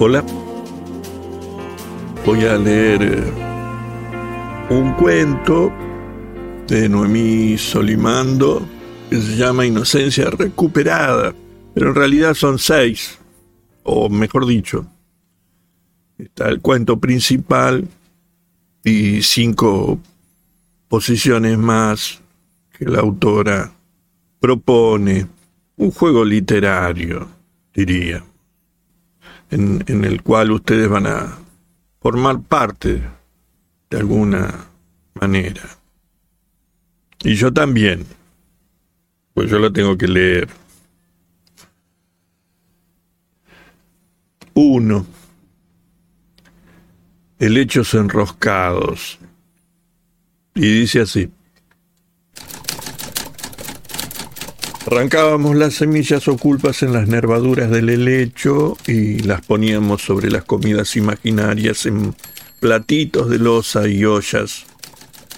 Hola. Voy a leer eh, un cuento de Noemí Solimando que se llama Inocencia Recuperada, pero en realidad son seis, o mejor dicho, está el cuento principal y cinco posiciones más que la autora propone, un juego literario, diría en, el cual ustedes van a formar parte de alguna manera. Y yo también, pues yo lo tengo que leer. Uno. Helechos enroscados. Y dice así. Arrancábamos las semillas ocultas en las nervaduras del helecho y las poníamos sobre las comidas imaginarias en platitos de losa y ollas,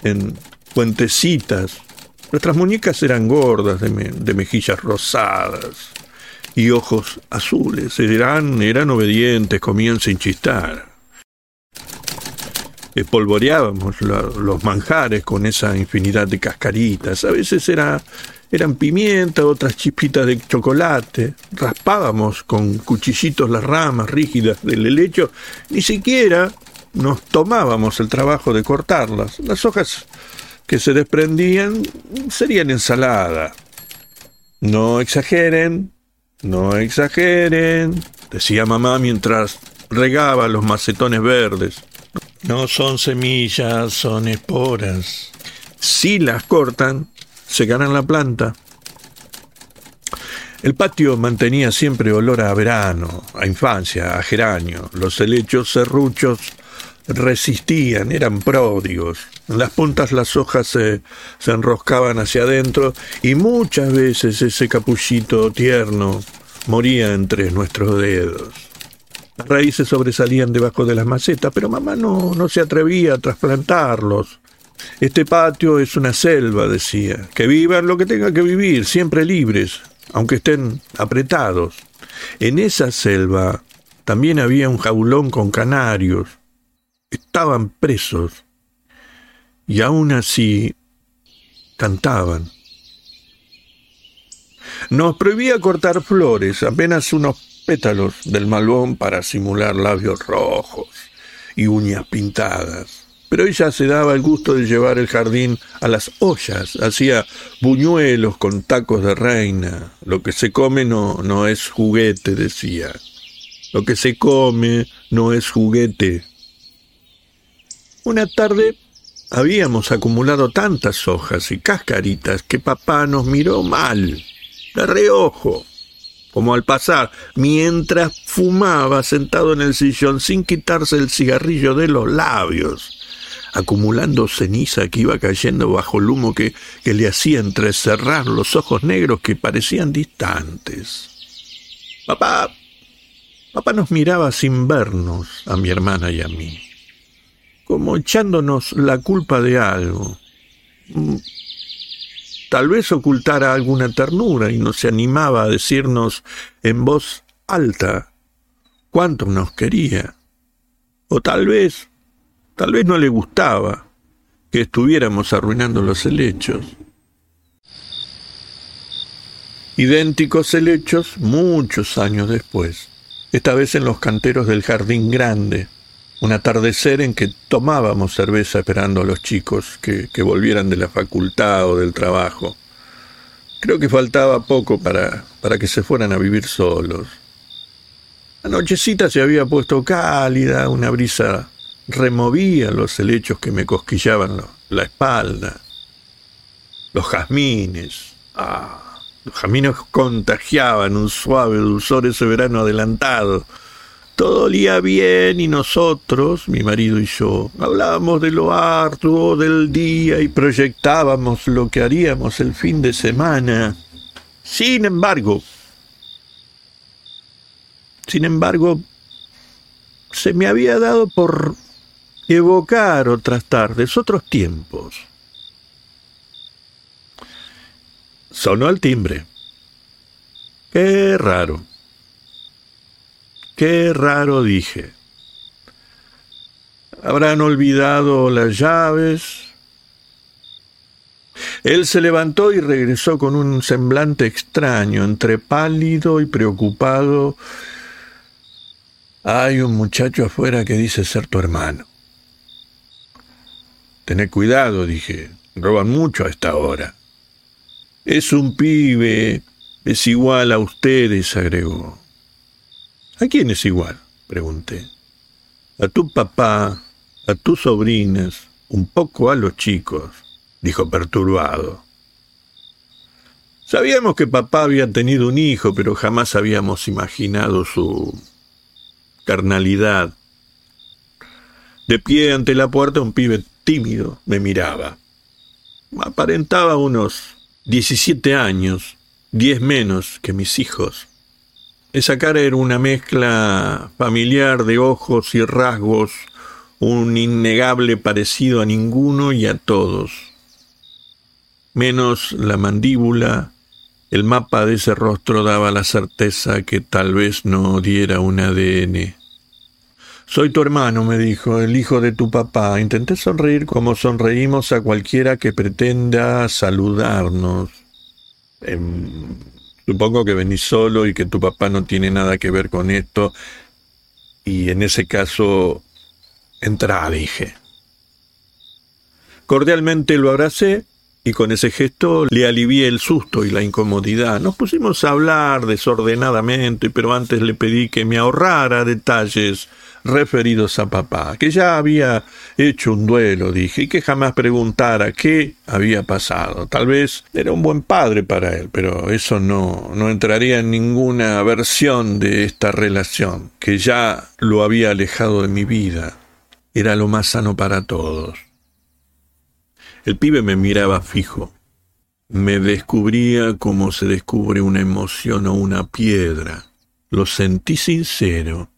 en puentecitas. Nuestras muñecas eran gordas, de, mejillas rosadas y ojos azules. Eran, eran obedientes, comían sin chistar. Espolvoreábamos los manjares con esa infinidad de cascaritas. A veces era eran pimienta, otras chispitas de chocolate. Raspábamos con cuchillitos las ramas rígidas del helecho. Ni siquiera nos tomábamos el trabajo de cortarlas. Las hojas que se desprendían serían ensalada. No exageren, no exageren, decía mamá mientras regaba los macetones verdes. No son semillas, son esporas. Si las cortan, secarán la planta. El patio mantenía siempre olor a verano, a infancia, a geranio. Los helechos serruchos resistían, eran pródigos. En las puntas las hojas se, se enroscaban hacia adentro y muchas veces ese capullito tierno moría entre nuestros dedos. Las raíces sobresalían debajo de las macetas, pero mamá no, no se atrevía a trasplantarlos. Este patio es una selva, decía. Que vivan lo que tenga que vivir, siempre libres, aunque estén apretados. En esa selva también había un jaulón con canarios. Estaban presos. Y aún así cantaban. Nos prohibía cortar flores, apenas unos pétalos del malbón para simular labios rojos y uñas pintadas pero ella se daba el gusto de llevar el jardín a las ollas, hacía buñuelos con tacos de reina. Lo que se come no, no es juguete, decía. Lo que se come no es juguete. Una tarde habíamos acumulado tantas hojas y cascaritas que papá nos miró mal, de reojo, como al pasar, mientras fumaba sentado en el sillón sin quitarse el cigarrillo de los labios acumulando ceniza que iba cayendo bajo el humo que, que le hacía entrecerrar los ojos negros que parecían distantes. Papá, papá nos miraba sin vernos, a mi hermana y a mí, como echándonos la culpa de algo. Mm, tal vez ocultara alguna ternura y no se animaba a decirnos en voz alta cuánto nos quería. O tal vez Tal vez no le gustaba que estuviéramos arruinando los helechos. Idénticos helechos muchos años después, esta vez en los canteros del Jardín Grande, un atardecer en que tomábamos cerveza esperando a los chicos que, volvieran de la facultad o del trabajo. Creo que faltaba poco para, para que se fueran a vivir solos. La nochecita se había puesto cálida, una brisa removía los helechos que me cosquillaban la espalda, los jazmines. Ah, los jazmines contagiaban un suave dulzor ese verano adelantado. Todo olía bien y nosotros, mi marido y yo, hablábamos de lo arduo del día y proyectábamos lo que haríamos el fin de semana. Sin embargo, sin embargo, se me había dado por evocar otras tardes, otros tiempos. Sonó el timbre. Qué raro. Qué raro dije. Habrán olvidado las llaves. Él se levantó y regresó con un semblante extraño, entre pálido y preocupado. Hay un muchacho afuera que dice ser tu hermano. Tened cuidado, dije. Roban mucho a esta hora. Es un pibe. Es igual a ustedes, agregó. ¿A quién es igual? pregunté. A tu papá, a tus sobrinas, un poco a los chicos, dijo perturbado. Sabíamos que papá había tenido un hijo, pero jamás habíamos imaginado su carnalidad. De pie ante la puerta un pibe tímido me miraba. Aparentaba unos 17 años, diez menos que mis hijos. Esa cara era una mezcla familiar de ojos y rasgos, un innegable parecido a ninguno y a todos. Menos la mandíbula, el mapa de ese rostro daba la certeza que tal vez no diera un ADN. Soy tu hermano, me dijo, el hijo de tu papá. Intenté sonreír como sonreímos a cualquiera que pretenda saludarnos. Em, supongo que venís solo y que tu papá no tiene nada que ver con esto. Y en ese caso, entra, dije. Cordialmente lo abracé y con ese gesto le alivié el susto y la incomodidad. Nos pusimos a hablar desordenadamente, pero antes le pedí que me ahorrara detalles referidos a papá, que ya había hecho un duelo, dije, y que jamás preguntara qué había pasado. Tal vez era un buen padre para él, pero eso no, no entraría en ninguna versión de esta relación, que ya lo había alejado de mi vida. Era lo más sano para todos. El pibe me miraba fijo. Me descubría como se descubre una emoción o una piedra. Lo sentí sincero.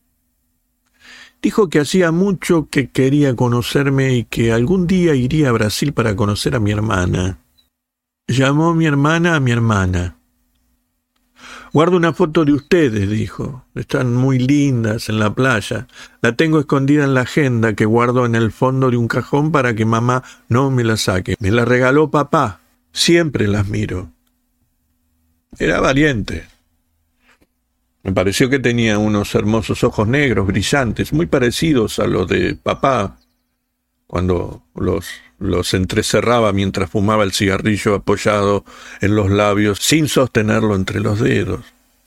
Dijo que hacía mucho que quería conocerme y que algún día iría a Brasil para conocer a mi hermana. Llamó mi hermana a mi hermana. Guardo una foto de ustedes, dijo. Están muy lindas en la playa. La tengo escondida en la agenda que guardo en el fondo de un cajón para que mamá no me la saque. Me la regaló papá. Siempre las miro. Era valiente. Me pareció que tenía unos hermosos ojos negros, brillantes, muy parecidos a los de papá, cuando los, los entrecerraba mientras fumaba el cigarrillo apoyado en los labios sin sostenerlo entre los dedos,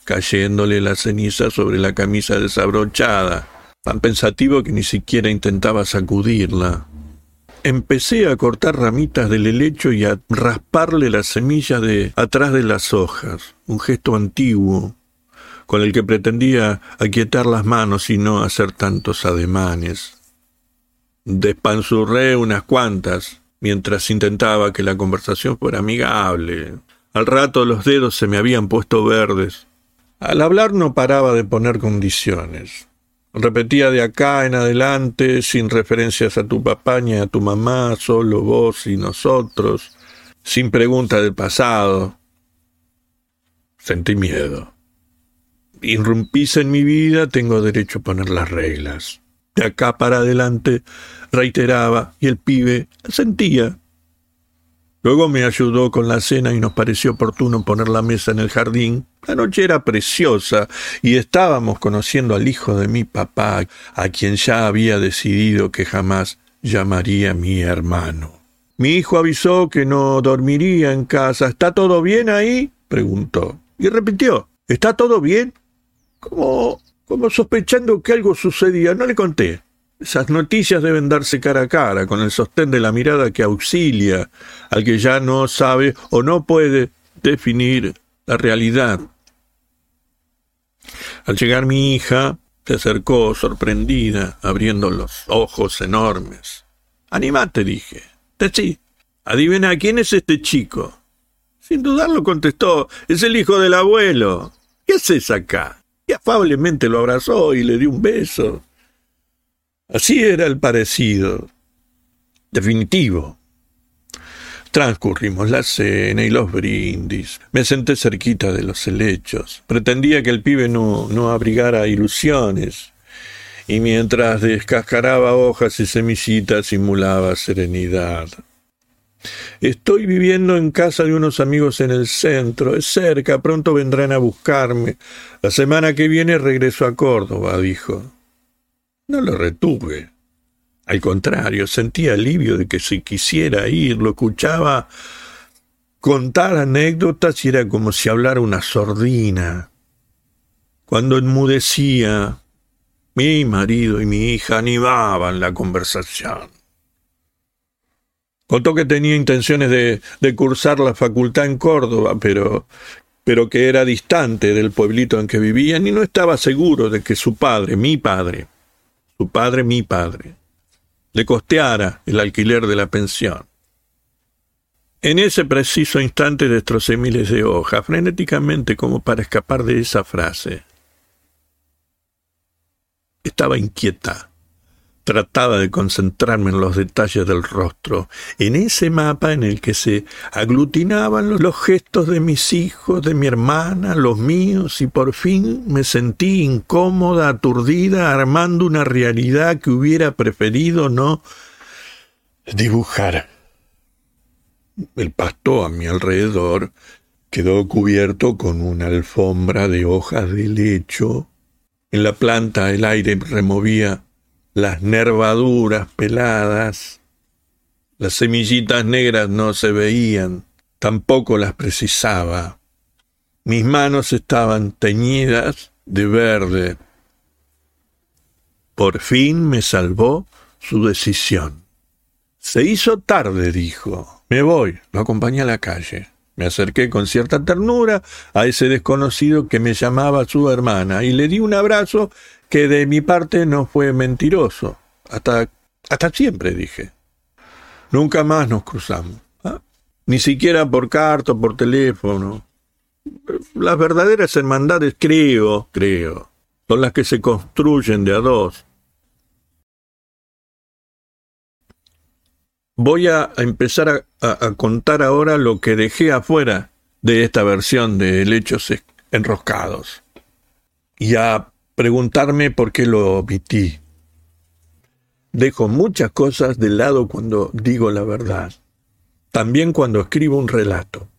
cayéndole la ceniza sobre la camisa desabrochada, tan pensativo que ni siquiera intentaba sacudirla. Empecé a cortar ramitas del helecho y a rasparle la semilla de atrás de las hojas, un gesto antiguo, con el que pretendía aquietar las manos y no hacer tantos ademanes. Despanzurré unas cuantas, mientras intentaba que la conversación fuera amigable. Al rato los dedos se me habían puesto verdes. Al hablar no paraba de poner condiciones. Repetía de acá en adelante, sin referencias a tu papá ni a tu mamá, solo vos y nosotros, sin pregunta del pasado. Sentí miedo. Irrumpís en mi vida, tengo derecho a poner las reglas de acá para adelante, reiteraba, y el pibe sentía. Luego me ayudó con la cena y nos pareció oportuno poner la mesa en el jardín. La noche era preciosa y estábamos conociendo al hijo de mi papá, a quien ya había decidido que jamás llamaría mi hermano. Mi hijo avisó que no dormiría en casa. ¿Está todo bien ahí? preguntó. Y repitió. ¿Está todo bien? Como como sospechando que algo sucedía. No le conté. Esas noticias deben darse cara a cara, con el sostén de la mirada que auxilia al que ya no sabe o no puede definir la realidad. Al llegar mi hija, se acercó sorprendida, abriendo los ojos enormes. Animate, dije. Sí. Adivina quién es este chico. Sin dudarlo contestó. Es el hijo del abuelo. ¿Qué haces acá? Y afablemente lo abrazó y le dio un beso. Así era el parecido, definitivo. Transcurrimos la cena y los brindis. Me senté cerquita de los helechos. Pretendía que el pibe no, no abrigara ilusiones. Y mientras descascaraba hojas y semillitas simulaba serenidad. Estoy viviendo en casa de unos amigos en el centro. Es cerca, pronto vendrán a buscarme. La semana que viene regreso a Córdoba, dijo. No lo retuve. Al contrario, sentía alivio de que si quisiera ir, lo escuchaba contar anécdotas y era como si hablara una sordina. Cuando enmudecía, mi marido y mi hija animaban la conversación. Contó que tenía intenciones de, cursar la facultad en Córdoba, pero, pero que era distante del pueblito en que vivían y no estaba seguro de que su padre, mi padre, su padre, mi padre, le costeara el alquiler de la pensión. En ese preciso instante destrocé miles de hojas, frenéticamente como para escapar de esa frase. Estaba inquieta. Trataba de concentrarme en los detalles del rostro, en ese mapa en el que se aglutinaban los gestos de mis hijos, de mi hermana, los míos, y por fin me sentí incómoda, aturdida, armando una realidad que hubiera preferido no dibujar. El pasto a mi alrededor quedó cubierto con una alfombra de hojas de lecho. En la planta el aire removía las nervaduras peladas, las semillitas negras no se veían, tampoco las precisaba. Mis manos estaban teñidas de verde. Por fin me salvó su decisión. Se hizo tarde, dijo. Me voy. Lo acompañé a la calle. Me acerqué con cierta ternura a ese desconocido que me llamaba su hermana y le di un abrazo que de mi parte no fue mentiroso. Hasta, hasta siempre, dije. Nunca más nos cruzamos. ¿ah? Ni siquiera por carta o por teléfono. Las verdaderas hermandades, creo, creo, son las que se construyen de a dos. Voy a empezar a, contar ahora lo que dejé afuera de esta versión de Lechos Enroscados. Y a preguntarme por qué lo omití. Dejo muchas cosas de lado cuando digo la verdad, también cuando escribo un relato.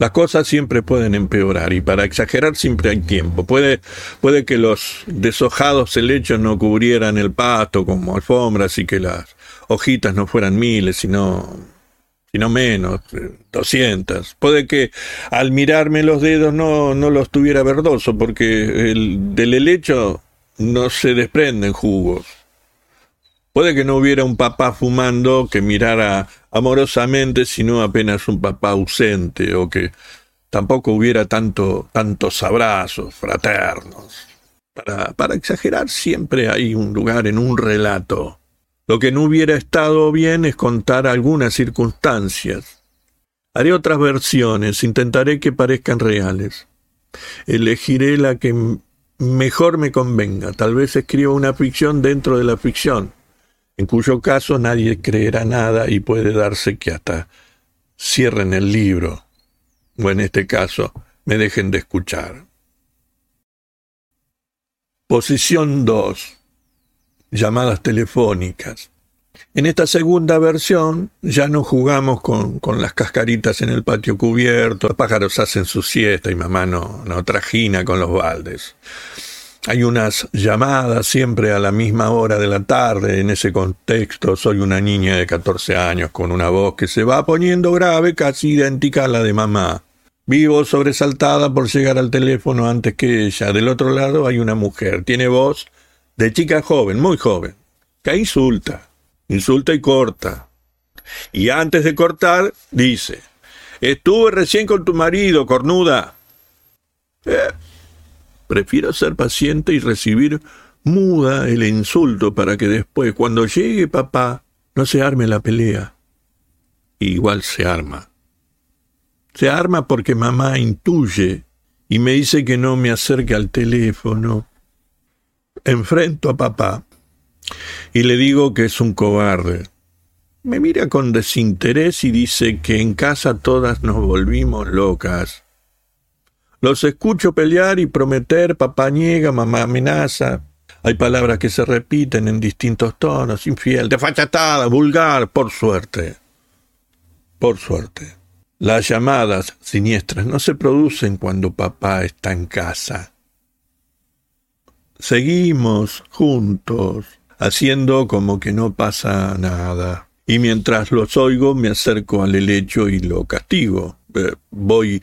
Las cosas siempre pueden empeorar y para exagerar siempre hay tiempo. Puede, puede que los deshojados helechos no cubrieran el pasto como alfombras y que las hojitas no fueran miles, sino sino menos, doscientas. Puede que al mirarme los dedos no, no los tuviera verdoso, porque el, del helecho no se desprenden jugos. Puede que no hubiera un papá fumando que mirara amorosamente, sino apenas un papá ausente, o que tampoco hubiera tanto, tantos abrazos fraternos. Para, para exagerar siempre hay un lugar en un relato lo que no hubiera estado bien es contar algunas circunstancias. Haré otras versiones, intentaré que parezcan reales. Elegiré la que mejor me convenga. Tal vez escriba una ficción dentro de la ficción, en cuyo caso nadie creerá nada y puede darse que hasta cierren el libro, o en este caso me dejen de escuchar. Posición 2 llamadas telefónicas. En esta segunda versión ya no jugamos con, con, las cascaritas en el patio cubierto, los pájaros hacen su siesta y mamá no, no trajina con los baldes. Hay unas llamadas siempre a la misma hora de la tarde. En ese contexto soy una niña de 14 años con una voz que se va poniendo grave, casi idéntica a la de mamá. Vivo sobresaltada por llegar al teléfono antes que ella. Del otro lado hay una mujer. Tiene voz de chica joven, muy joven, que insulta, insulta y corta. Y antes de cortar, dice, estuve recién con tu marido, cornuda. Eh, prefiero ser paciente y recibir muda el insulto para que después, cuando llegue papá, no se arme la pelea. igual se arma. Se arma porque mamá intuye y me dice que no me acerque al teléfono enfrento a papá y le digo que es un cobarde. me mira con desinterés y dice que en casa todas nos volvimos locas. Los escucho pelear y prometer, papá niega, mamá amenaza. Hay palabras que se repiten en distintos tonos, infiel, desfachatada, vulgar, por suerte. Por suerte. Las llamadas siniestras no se producen cuando papá está en casa. Seguimos juntos, haciendo como que no pasa nada. Y mientras los oigo me acerco al helecho y lo castigo. Eh, voy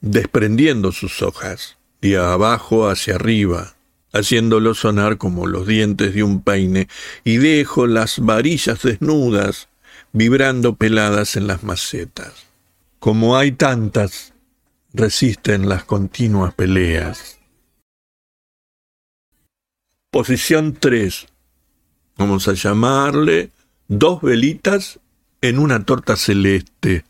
desprendiendo sus hojas, de abajo hacia arriba, haciéndolo sonar como los dientes de un peine, y dejo las varillas desnudas, vibrando peladas en las macetas. Como hay tantas, resisten las continuas peleas. Posición 3. Vamos a llamarle dos velitas en una torta celeste.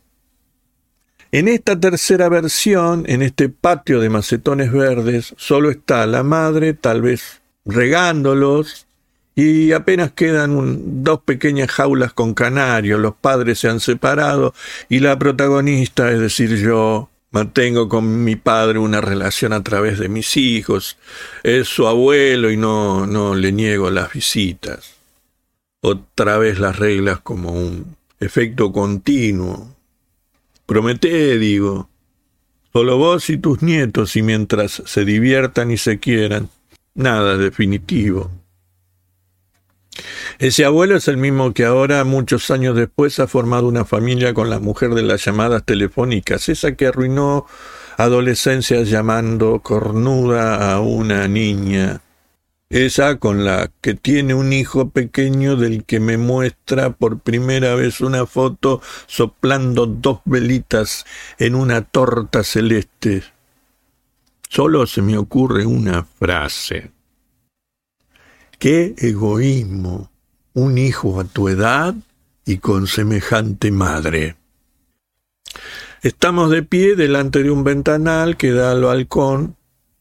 En esta tercera versión, en este patio de macetones verdes, solo está la madre, tal vez regándolos, y apenas quedan dos pequeñas jaulas con canarios, los padres se han separado, y la protagonista, es decir, yo, mantengo con mi padre una relación a través de mis hijos, es su abuelo y no, no le niego las visitas. Otra vez las reglas como un efecto continuo, Promete, digo, solo vos y tus nietos y mientras se diviertan y se quieran, nada definitivo. Ese abuelo es el mismo que ahora, muchos años después, ha formado una familia con la mujer de las llamadas telefónicas, esa que arruinó adolescencias llamando cornuda a una niña esa con la que tiene un hijo pequeño del que me muestra por primera vez una foto soplando dos velitas en una torta celeste. Solo se me ocurre una frase. Qué egoísmo, un hijo a tu edad y con semejante madre. Estamos de pie delante de un ventanal que da al balcón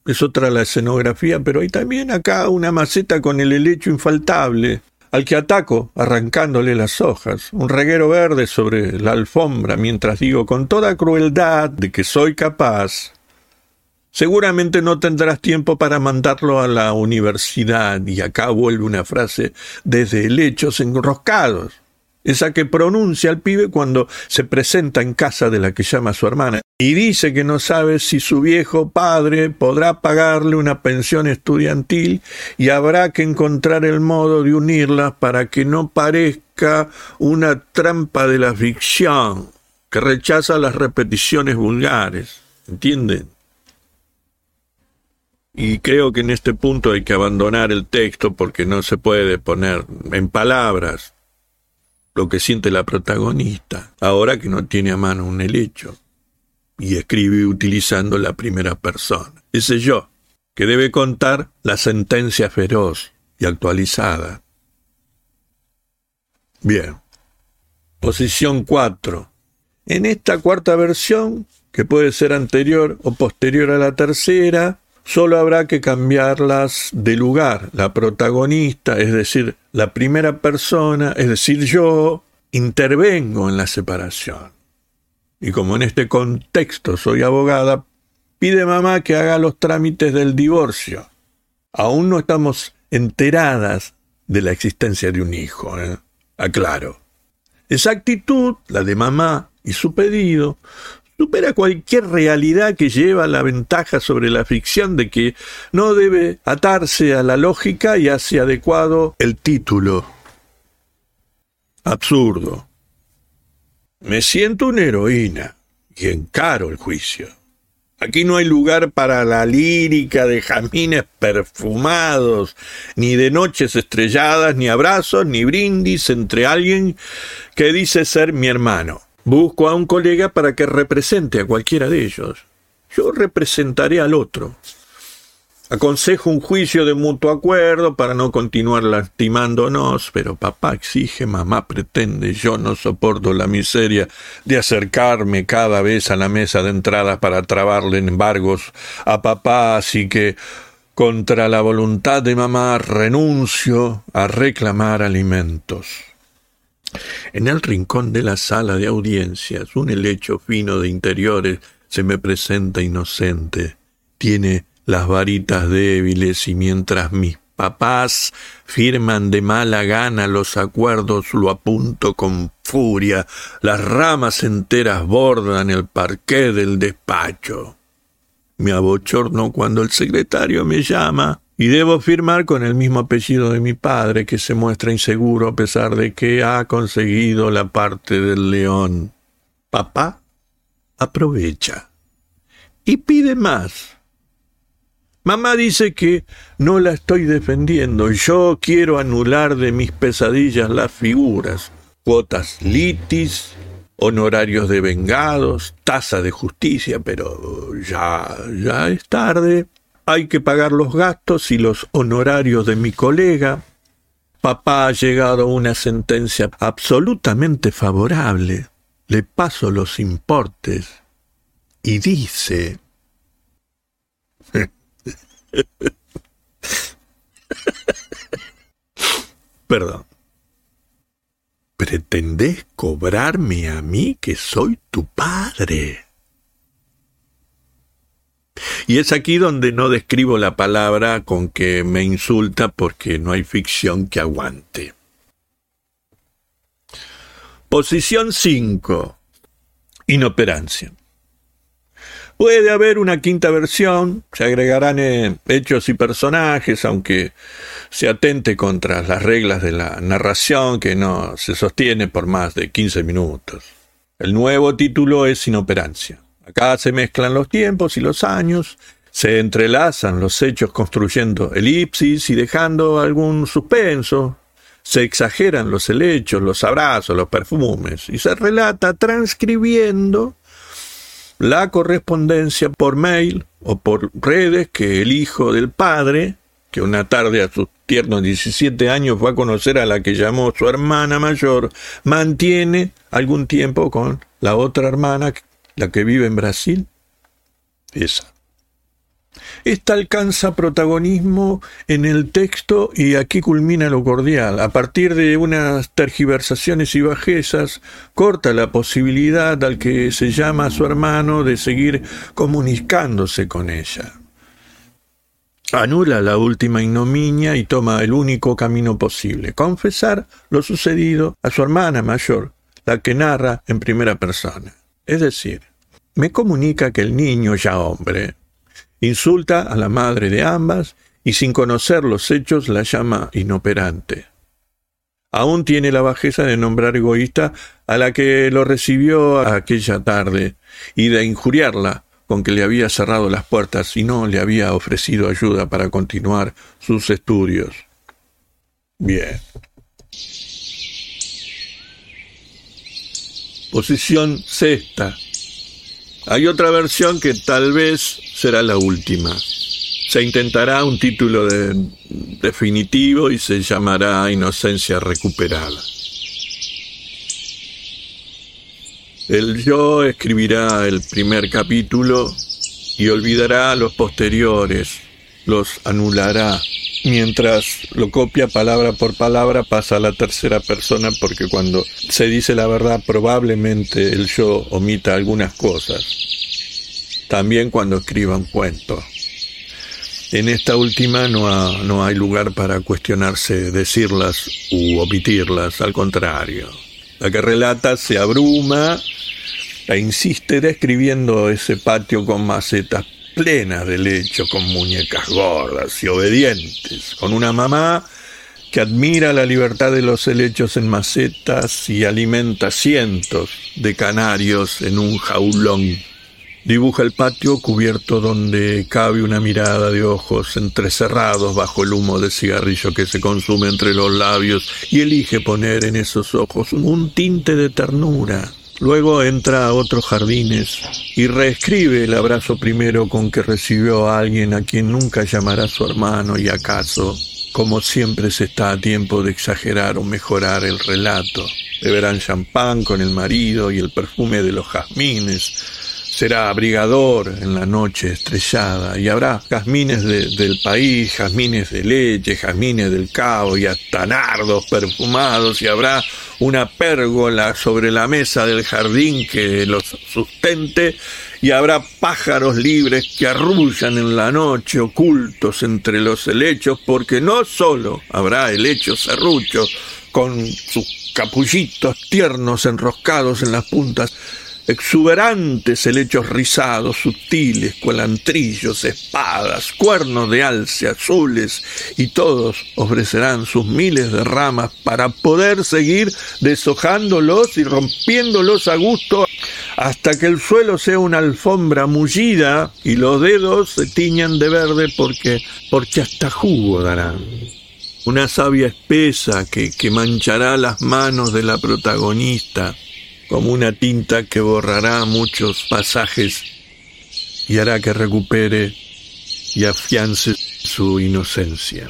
es otra la escenografía, pero hay también acá una maceta con el helecho infaltable, al que ataco arrancándole las hojas, un reguero verde sobre la alfombra, mientras digo con toda crueldad de que soy capaz. Seguramente no tendrás tiempo para mandarlo a la universidad, y acá vuelve una frase desde helechos enroscados esa que pronuncia el pibe cuando se presenta en casa de la que llama su hermana, y dice que no sabe si su viejo padre podrá pagarle una pensión estudiantil y habrá que encontrar el modo de unirlas para que no parezca una trampa de la ficción que rechaza las repeticiones vulgares. ¿Entienden? Y creo que en este punto hay que abandonar el texto porque no se puede poner en palabras lo que siente la protagonista, ahora que no tiene a mano un helecho, y escribe utilizando la primera persona. Ese yo, que debe contar la sentencia feroz y actualizada. Bien. Posición 4. En esta cuarta versión, que puede ser anterior o posterior a la tercera, Solo habrá que cambiarlas de lugar. La protagonista, es decir, la primera persona, es decir, yo, intervengo en la separación. Y como en este contexto soy abogada, pide mamá que haga los trámites del divorcio. Aún no estamos enteradas de la existencia de un hijo, ¿eh? aclaro. Esa actitud, la de mamá, y su pedido supera cualquier realidad que lleva la ventaja sobre la ficción de que no debe atarse a la lógica y hace adecuado el título. Absurdo. Me siento una heroína y encaro el juicio. Aquí no hay lugar para la lírica de jamines perfumados, ni de noches estrelladas, ni abrazos, ni brindis entre alguien que dice ser mi hermano. Busco a un colega para que represente a cualquiera de ellos. Yo representaré al otro. Aconsejo un juicio de mutuo acuerdo para no continuar lastimándonos, pero papá exige, mamá pretende, yo no soporto la miseria de acercarme cada vez a la mesa de entrada para trabarle embargos a papá, así que contra la voluntad de mamá renuncio a reclamar alimentos. En el rincón de la sala de audiencias, un helecho fino de interiores se me presenta inocente. Tiene las varitas débiles y mientras mis papás firman de mala gana los acuerdos, lo apunto con furia. Las ramas enteras bordan el parqué del despacho. Me abochorno cuando el secretario me llama y debo firmar con el mismo apellido de mi padre, que se muestra inseguro a pesar de que ha conseguido la parte del león. Papá aprovecha y pide más. Mamá dice que no la estoy defendiendo. Yo quiero anular de mis pesadillas las figuras, cuotas litis, honorarios de vengados, tasa de justicia, pero ya, ya es tarde hay que pagar los gastos y los honorarios de mi colega. Papá ha llegado a una sentencia absolutamente favorable. Le paso los importes y dice... Perdón. ¿Pretendés cobrarme a mí que soy tu padre? Y es aquí donde no describo la palabra con que me insulta porque no hay ficción que aguante. Posición 5. Inoperancia. Puede haber una quinta versión, se agregarán eh, hechos y personajes, aunque se atente contra las reglas de la narración que no se sostiene por más de 15 minutos. El nuevo título es Inoperancia. Acá se mezclan los tiempos y los años, se entrelazan los hechos construyendo elipsis y dejando algún suspenso, se exageran los helechos, los abrazos, los perfumes, y se relata transcribiendo la correspondencia por mail o por redes que el hijo del padre, que una tarde a sus tiernos 17 años fue a conocer a la que llamó su hermana mayor, mantiene algún tiempo con la otra hermana la que vive en Brasil, esa. Esta alcanza protagonismo en el texto y aquí culmina lo cordial. A partir de unas tergiversaciones y bajezas, corta la posibilidad al que se llama a su hermano de seguir comunicándose con ella. Anula la última ignominia y toma el único camino posible, confesar lo sucedido a su hermana mayor, la que narra en primera persona. Es decir, me comunica que el niño, ya hombre, insulta a la madre de ambas y sin conocer los hechos la llama inoperante. Aún tiene la bajeza de nombrar egoísta a la que lo recibió aquella tarde y de injuriarla con que le había cerrado las puertas y no le había ofrecido ayuda para continuar sus estudios. Bien. Posición sexta. Hay otra versión que tal vez será la última. Se intentará un título definitivo y se llamará Inocencia Recuperada. El yo escribirá el primer capítulo y olvidará los posteriores, los anulará mientras lo copia palabra por palabra pasa a la tercera persona porque cuando se dice la verdad probablemente el yo omita algunas cosas. También cuando escriba un cuento. En esta última no, no hay lugar para cuestionarse decirlas u omitirlas, al contrario. La que relata se abruma e insiste describiendo ese patio con macetas plena de lecho con muñecas gordas y obedientes, con una mamá que admira la libertad de los helechos en macetas y alimenta cientos de canarios en un jaulón. Dibuja el patio cubierto donde cabe una mirada de ojos entrecerrados bajo el humo de cigarrillo que se consume entre los labios y elige poner en esos ojos un tinte de ternura Luego entra a otros jardines y reescribe el abrazo primero con que recibió a alguien a quien nunca llamará su hermano y acaso, como siempre se está a tiempo de exagerar o mejorar el relato. Beberán champán con el marido y el perfume de los jazmines. Será abrigador en la noche estrellada y habrá jazmines del país, jazmines de leche, jazmines del cabo y hasta nardos perfumados y habrá una pérgola sobre la mesa del jardín que los sustente, y habrá pájaros libres que arrullan en la noche ocultos entre los helechos, porque no solo habrá helechos serruchos con sus capullitos tiernos enroscados en las puntas, exuberantes helechos rizados, sutiles, cuelantrillos, espadas, cuernos de alce azules, y todos ofrecerán sus miles de ramas para poder seguir deshojándolos y rompiéndolos a gusto hasta que el suelo sea una alfombra mullida y los dedos se tiñan de verde porque, porque hasta jugo darán. Una savia espesa que, que manchará las manos de la protagonista como una tinta que borrará muchos pasajes y hará que recupere y afiance su inocencia.